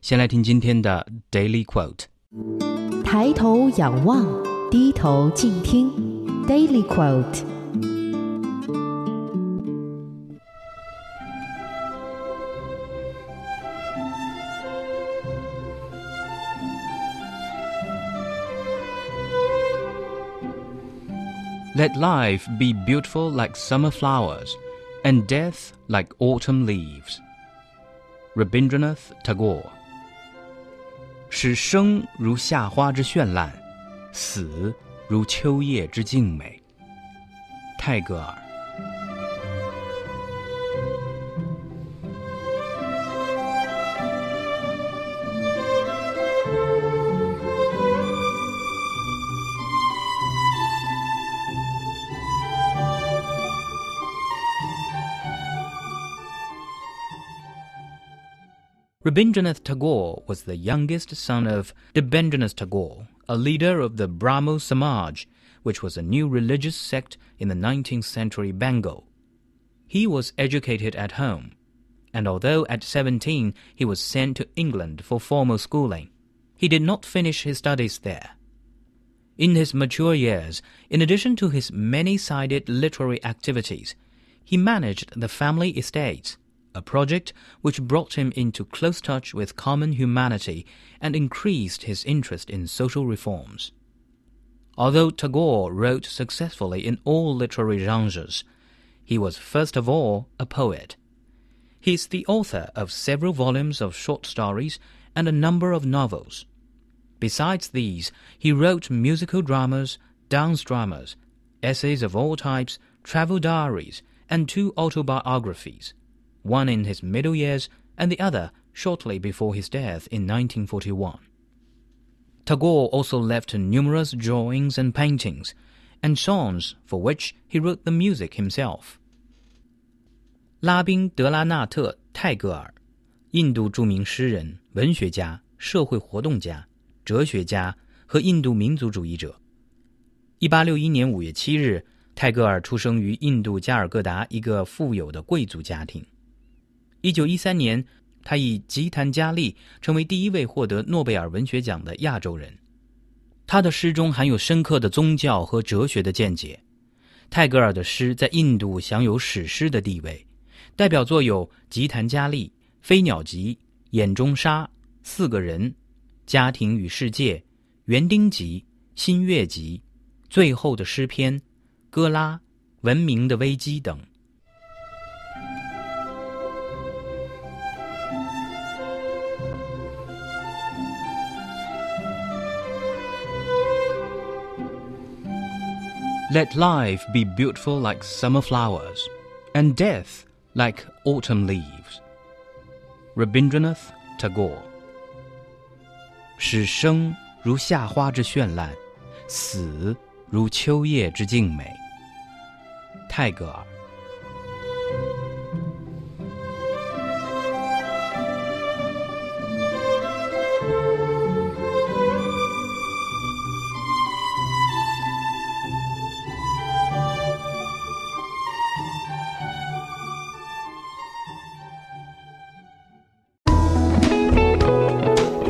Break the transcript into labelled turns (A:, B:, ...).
A: 先来听今天的 Daily Quote。
B: 抬头仰望，低头静听。Daily
A: Quote。Let life be beautiful like summer flowers, and death like autumn leaves. Rabindranath Tagore 使生如夏花之绚烂，死如秋叶之静美。泰戈尔。Rabindranath Tagore was the youngest son of Debendranath Tagore, a leader of the Brahmo Samaj, which was a new religious sect in the 19th century Bengal. He was educated at home, and although at 17 he was sent to England for formal schooling, he did not finish his studies there. In his mature years, in addition to his many-sided literary activities, he managed the family estates a project which brought him into close touch with common humanity and increased his interest in social reforms. Although Tagore wrote successfully in all literary genres, he was first of all a poet. He is the author of several volumes of short stories and a number of novels. Besides these, he wrote musical dramas, dance dramas, essays of all types, travel diaries, and two autobiographies one in his middle years and the other shortly before his death in 1941. Tagore also left numerous drawings and paintings, and songs for which he wrote the music himself. 拉宾·德拉纳特·泰戈尔，印度着名诗人、文学家、社会活动家、哲学家和印度民族主义者。一八六一年五月七日，泰戈尔出生于印度加尔各答一个富有的贵族家庭。 一九一三年，他以吉檀迦利成为第一位获得诺贝尔文学奖的亚洲人。他的诗中含有深刻的宗教和哲学的见解。泰戈尔的诗在印度享有史诗的地位，代表作有《吉檀迦利》《飞鸟集》《眼中沙》《四个人》《家庭与世界》《园丁集》《新月集》《最后的诗篇》《哥拉》《文明的危机》等。Let life be beautiful like summer flowers, and death like autumn leaves. Rabindranath Tagore 使生如夏花之绚烂，死如秋叶之静美。泰戈尔。